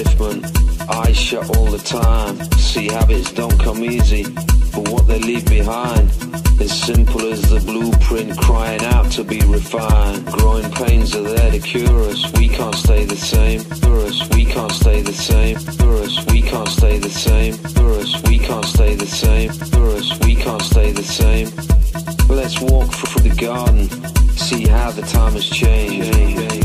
upliftment. Eyes shut all the time. See habits don't come easy, but what they leave behind is simple as the blueprint crying out to be refined. Growing pains are there to cure us. We can't stay the same. For us, we can't stay the same. For us, we can't stay the same. For us, we can't stay the same. For us, we can't stay the same. Let's walk through the garden, see how the time has changed.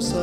Los